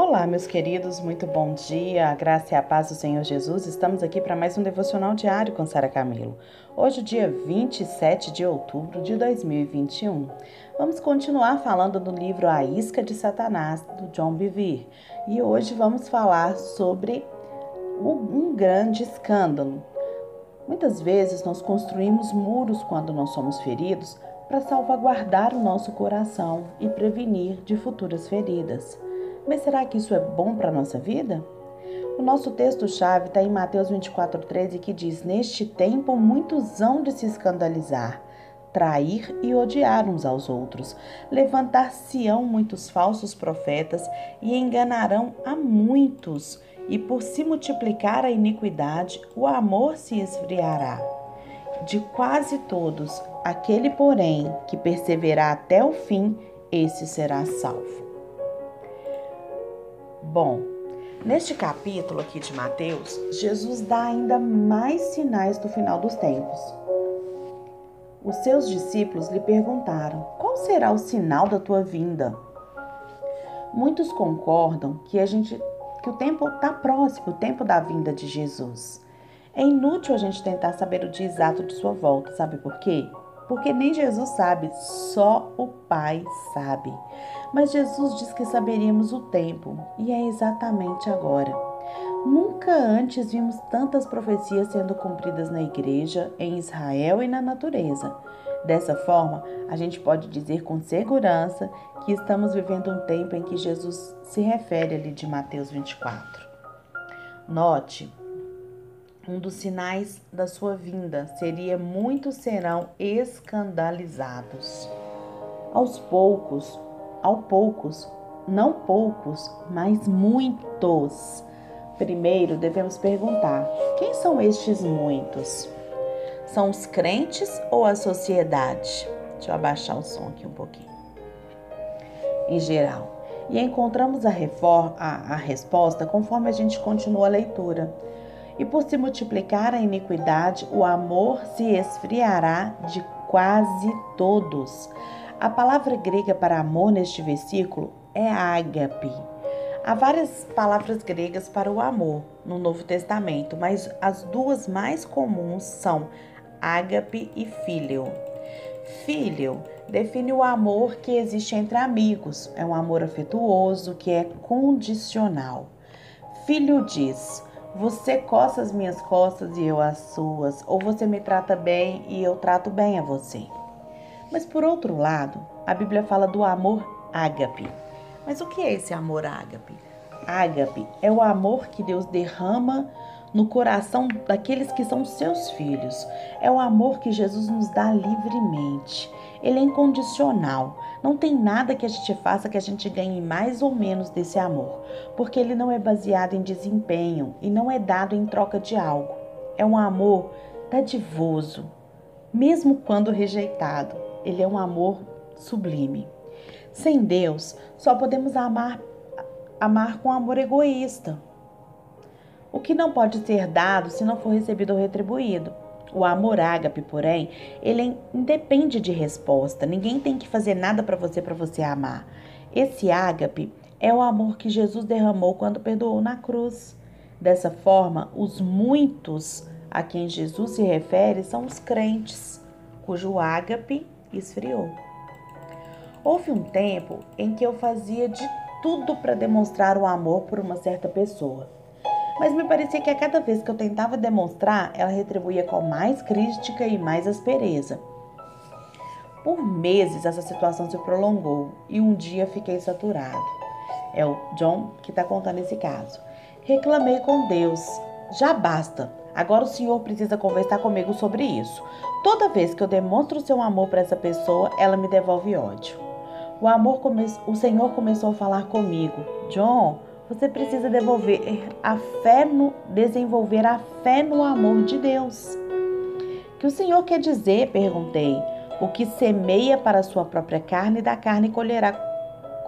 Olá, meus queridos, muito bom dia. A graça e a paz do Senhor Jesus. Estamos aqui para mais um devocional diário com Sara Camilo. Hoje, dia 27 de outubro de 2021. Vamos continuar falando do livro A Isca de Satanás, do John Bevere. E hoje vamos falar sobre um grande escândalo. Muitas vezes nós construímos muros quando nós somos feridos para salvaguardar o nosso coração e prevenir de futuras feridas. Mas será que isso é bom para a nossa vida? O nosso texto-chave está em Mateus 24,13 que diz: Neste tempo muitos hão de se escandalizar, trair e odiar uns aos outros. Levantar-se-ão muitos falsos profetas e enganarão a muitos. E por se multiplicar a iniquidade, o amor se esfriará. De quase todos, aquele, porém, que perseverar até o fim, esse será salvo. Bom, neste capítulo aqui de Mateus, Jesus dá ainda mais sinais do final dos tempos. Os seus discípulos lhe perguntaram: Qual será o sinal da tua vinda? Muitos concordam que a gente que o tempo está próximo, o tempo da vinda de Jesus. É inútil a gente tentar saber o dia exato de sua volta, sabe por quê? Porque nem Jesus sabe, só o Pai sabe. Mas Jesus diz que saberíamos o tempo, e é exatamente agora. Nunca antes vimos tantas profecias sendo cumpridas na igreja, em Israel e na natureza. Dessa forma, a gente pode dizer com segurança que estamos vivendo um tempo em que Jesus se refere ali de Mateus 24. Note, um dos sinais da sua vinda seria muitos serão escandalizados. Aos poucos, ao poucos, não poucos, mas muitos. Primeiro devemos perguntar: quem são estes muitos? São os crentes ou a sociedade? Deixa eu abaixar o som aqui um pouquinho. Em geral. E encontramos a, reforma, a, a resposta conforme a gente continua a leitura. E por se multiplicar a iniquidade, o amor se esfriará de quase todos. A palavra grega para amor neste versículo é ágape. Há várias palavras gregas para o amor no Novo Testamento, mas as duas mais comuns são ágape e filho. Filho define o amor que existe entre amigos, é um amor afetuoso que é condicional. Filho diz: Você coça as minhas costas e eu as suas, ou você me trata bem e eu trato bem a você. Mas por outro lado, a Bíblia fala do amor ágape. Mas o que é esse amor ágape? Ágape é o amor que Deus derrama no coração daqueles que são seus filhos. É o amor que Jesus nos dá livremente. Ele é incondicional. Não tem nada que a gente faça que a gente ganhe mais ou menos desse amor, porque ele não é baseado em desempenho e não é dado em troca de algo. É um amor dadivoso, mesmo quando rejeitado. Ele é um amor sublime. Sem Deus, só podemos amar amar com amor egoísta. O que não pode ser dado se não for recebido ou retribuído. O amor ágape, porém, ele independe de resposta. Ninguém tem que fazer nada para você para você amar. Esse ágape é o amor que Jesus derramou quando perdoou na cruz. Dessa forma, os muitos a quem Jesus se refere são os crentes, cujo ágape esfriou. Houve um tempo em que eu fazia de tudo para demonstrar o amor por uma certa pessoa. Mas me parecia que a cada vez que eu tentava demonstrar, ela retribuía com mais crítica e mais aspereza. Por meses essa situação se prolongou e um dia fiquei saturado. É o John que está contando esse caso. Reclamei com Deus. Já basta. Agora o senhor precisa conversar comigo sobre isso. Toda vez que eu demonstro seu amor para essa pessoa, ela me devolve ódio. O amor come... o Senhor começou a falar comigo. John, você precisa devolver a fé no desenvolver a fé no amor de Deus. Que o Senhor quer dizer? Perguntei. O que semeia para sua própria carne, da carne colherá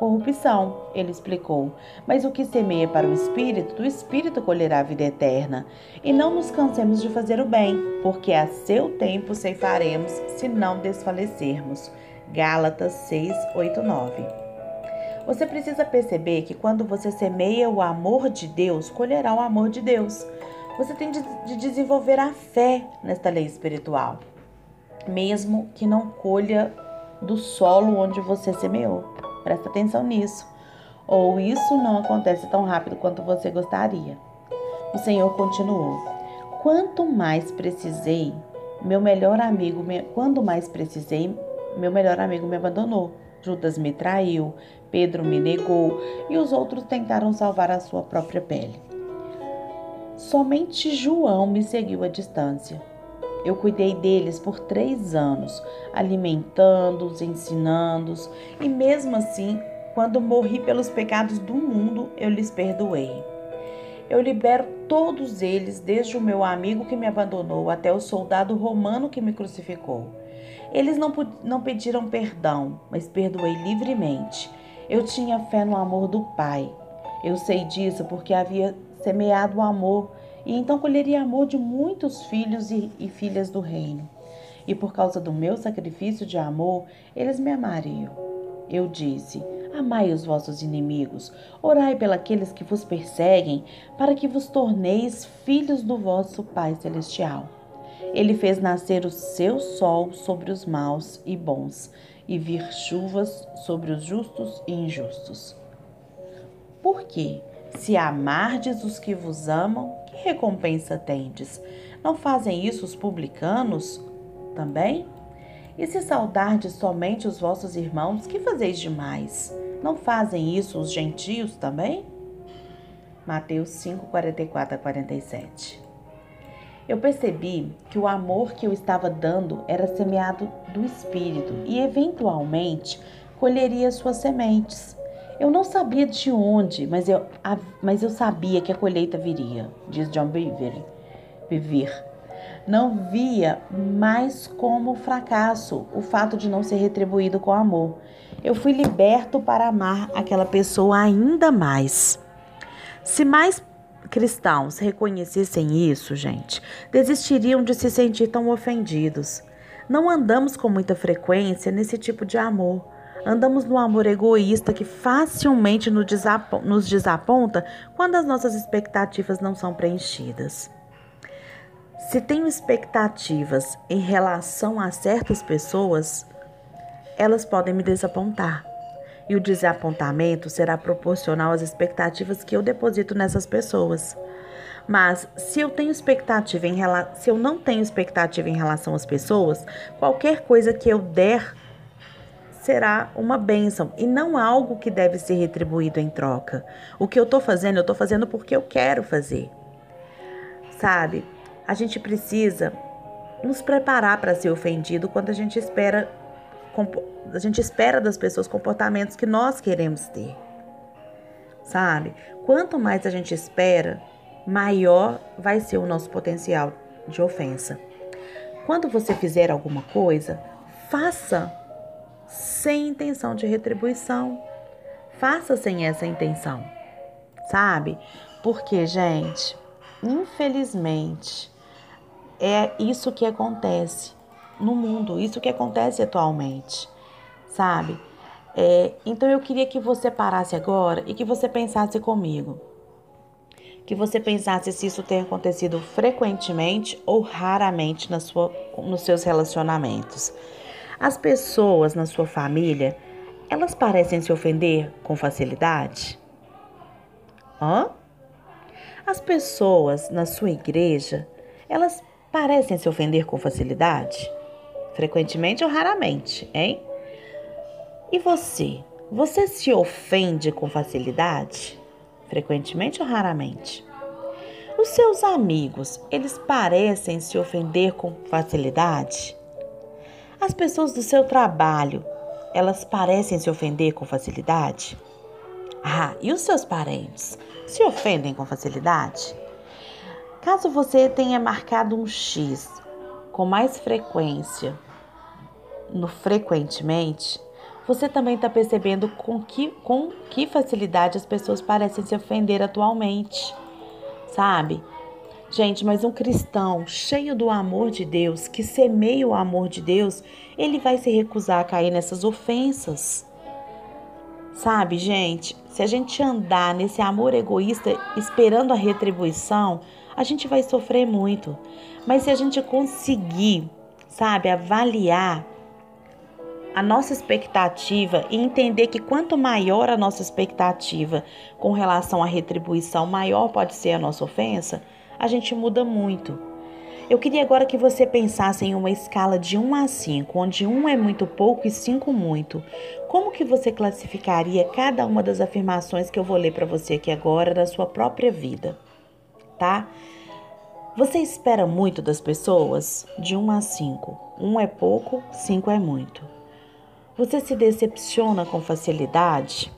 corrupção, ele explicou. Mas o que semeia para o espírito, do espírito colherá a vida eterna. E não nos cansemos de fazer o bem, porque a seu tempo ceifaremos, se não desfalecermos. Gálatas 6, 8, 9. Você precisa perceber que quando você semeia o amor de Deus, colherá o amor de Deus. Você tem de, de desenvolver a fé nesta lei espiritual, mesmo que não colha do solo onde você semeou. Presta atenção nisso. Ou isso não acontece tão rápido quanto você gostaria. O Senhor continuou: Quanto mais precisei, meu melhor amigo, me... quando mais precisei, meu melhor amigo me abandonou. Judas me traiu, Pedro me negou e os outros tentaram salvar a sua própria pele. Somente João me seguiu à distância. Eu cuidei deles por três anos, alimentando-os, ensinando-os, e mesmo assim, quando morri pelos pecados do mundo, eu lhes perdoei. Eu libero todos eles, desde o meu amigo que me abandonou até o soldado romano que me crucificou. Eles não, não pediram perdão, mas perdoei livremente. Eu tinha fé no amor do Pai. Eu sei disso porque havia semeado o amor, e então colheria amor de muitos filhos e, e filhas do reino. E por causa do meu sacrifício de amor, eles me amariam. Eu disse: Amai os vossos inimigos, orai pelos que vos perseguem, para que vos torneis filhos do vosso Pai Celestial. Ele fez nascer o seu sol sobre os maus e bons, e vir chuvas sobre os justos e injustos. Por quê? Se amardes os que vos amam, que recompensa tendes? Não fazem isso os publicanos também? E se saudardes somente os vossos irmãos, que fazeis demais? Não fazem isso os gentios também? Mateus 5, 44 a 47. Eu percebi que o amor que eu estava dando era semeado do Espírito e, eventualmente, colheria suas sementes. Eu não sabia de onde, mas eu, mas eu sabia que a colheita viria, diz John Bevere. Bever. Não via mais como fracasso o fato de não ser retribuído com amor. Eu fui liberto para amar aquela pessoa ainda mais. Se mais cristãos reconhecessem isso, gente, desistiriam de se sentir tão ofendidos. Não andamos com muita frequência nesse tipo de amor. Andamos no amor egoísta que facilmente nos desaponta quando as nossas expectativas não são preenchidas. Se tenho expectativas em relação a certas pessoas, elas podem me desapontar. E o desapontamento será proporcional às expectativas que eu deposito nessas pessoas. Mas se eu tenho expectativa em se eu não tenho expectativa em relação às pessoas, qualquer coisa que eu der será uma bênção e não algo que deve ser retribuído em troca. O que eu estou fazendo, eu estou fazendo porque eu quero fazer. Sabe? A gente precisa nos preparar para ser ofendido quando a gente espera a gente espera das pessoas comportamentos que nós queremos ter. Sabe? Quanto mais a gente espera, maior vai ser o nosso potencial de ofensa. Quando você fizer alguma coisa, faça sem intenção de retribuição. Faça sem essa intenção, sabe? Porque, gente, infelizmente, é isso que acontece no mundo, isso que acontece atualmente, sabe? É, então eu queria que você parasse agora e que você pensasse comigo. Que você pensasse se isso tem acontecido frequentemente ou raramente na sua, nos seus relacionamentos. As pessoas na sua família, elas parecem se ofender com facilidade? Hã? As pessoas na sua igreja, elas parecem se ofender com facilidade? Frequentemente ou raramente, hein? E você? Você se ofende com facilidade? Frequentemente ou raramente? Os seus amigos, eles parecem se ofender com facilidade? As pessoas do seu trabalho, elas parecem se ofender com facilidade? Ah, e os seus parentes se ofendem com facilidade? Caso você tenha marcado um X com mais frequência no frequentemente, você também está percebendo com que, com que facilidade as pessoas parecem se ofender atualmente, sabe? Gente, mas um cristão cheio do amor de Deus, que semeia o amor de Deus, ele vai se recusar a cair nessas ofensas. Sabe, gente, se a gente andar nesse amor egoísta esperando a retribuição, a gente vai sofrer muito. Mas se a gente conseguir, sabe, avaliar a nossa expectativa e entender que quanto maior a nossa expectativa com relação à retribuição, maior pode ser a nossa ofensa, a gente muda muito. Eu queria agora que você pensasse em uma escala de 1 a 5, onde 1 é muito pouco e 5 muito. Como que você classificaria cada uma das afirmações que eu vou ler para você aqui agora na sua própria vida, tá? Você espera muito das pessoas? De 1 a 5. 1 é pouco, 5 é muito. Você se decepciona com facilidade?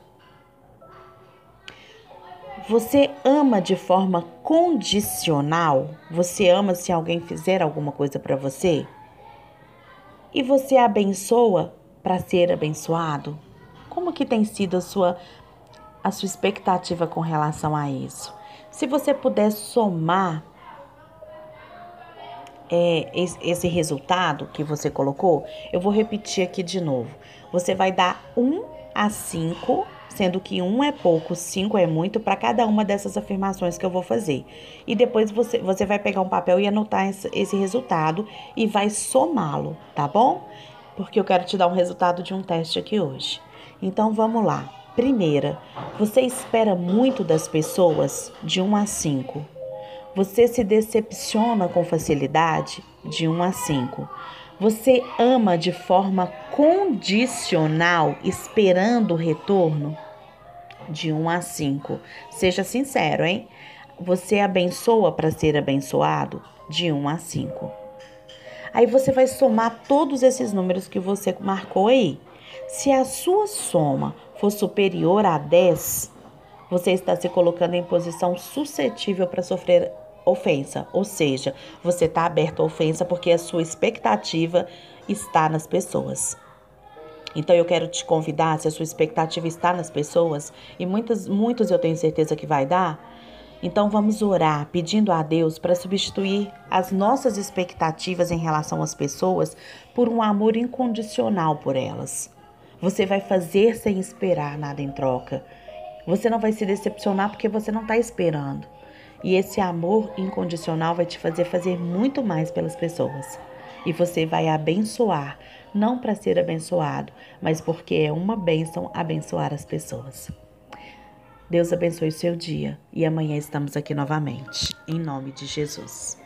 Você ama de forma condicional? Você ama se alguém fizer alguma coisa para você? E você abençoa para ser abençoado? Como que tem sido a sua a sua expectativa com relação a isso? Se você puder somar é, esse resultado que você colocou, eu vou repetir aqui de novo. Você vai dar 1 a 5 sendo que um é pouco, cinco é muito para cada uma dessas afirmações que eu vou fazer. E depois você, você vai pegar um papel e anotar esse, esse resultado e vai somá-lo, tá bom? Porque eu quero te dar um resultado de um teste aqui hoje. Então vamos lá. Primeira, você espera muito das pessoas de 1 a 5. Você se decepciona com facilidade de 1 a 5. Você ama de forma condicional, esperando o retorno? De 1 a 5. Seja sincero, hein? Você abençoa para ser abençoado? De 1 a 5. Aí você vai somar todos esses números que você marcou aí. Se a sua soma for superior a 10, você está se colocando em posição suscetível para sofrer ofensa, ou seja, você está aberto à ofensa porque a sua expectativa está nas pessoas. Então eu quero te convidar, se a sua expectativa está nas pessoas, e muitos, muitos eu tenho certeza que vai dar, então vamos orar pedindo a Deus para substituir as nossas expectativas em relação às pessoas por um amor incondicional por elas. Você vai fazer sem esperar nada em troca. Você não vai se decepcionar porque você não está esperando. E esse amor incondicional vai te fazer fazer muito mais pelas pessoas. E você vai abençoar, não para ser abençoado, mas porque é uma bênção abençoar as pessoas. Deus abençoe o seu dia e amanhã estamos aqui novamente. Em nome de Jesus.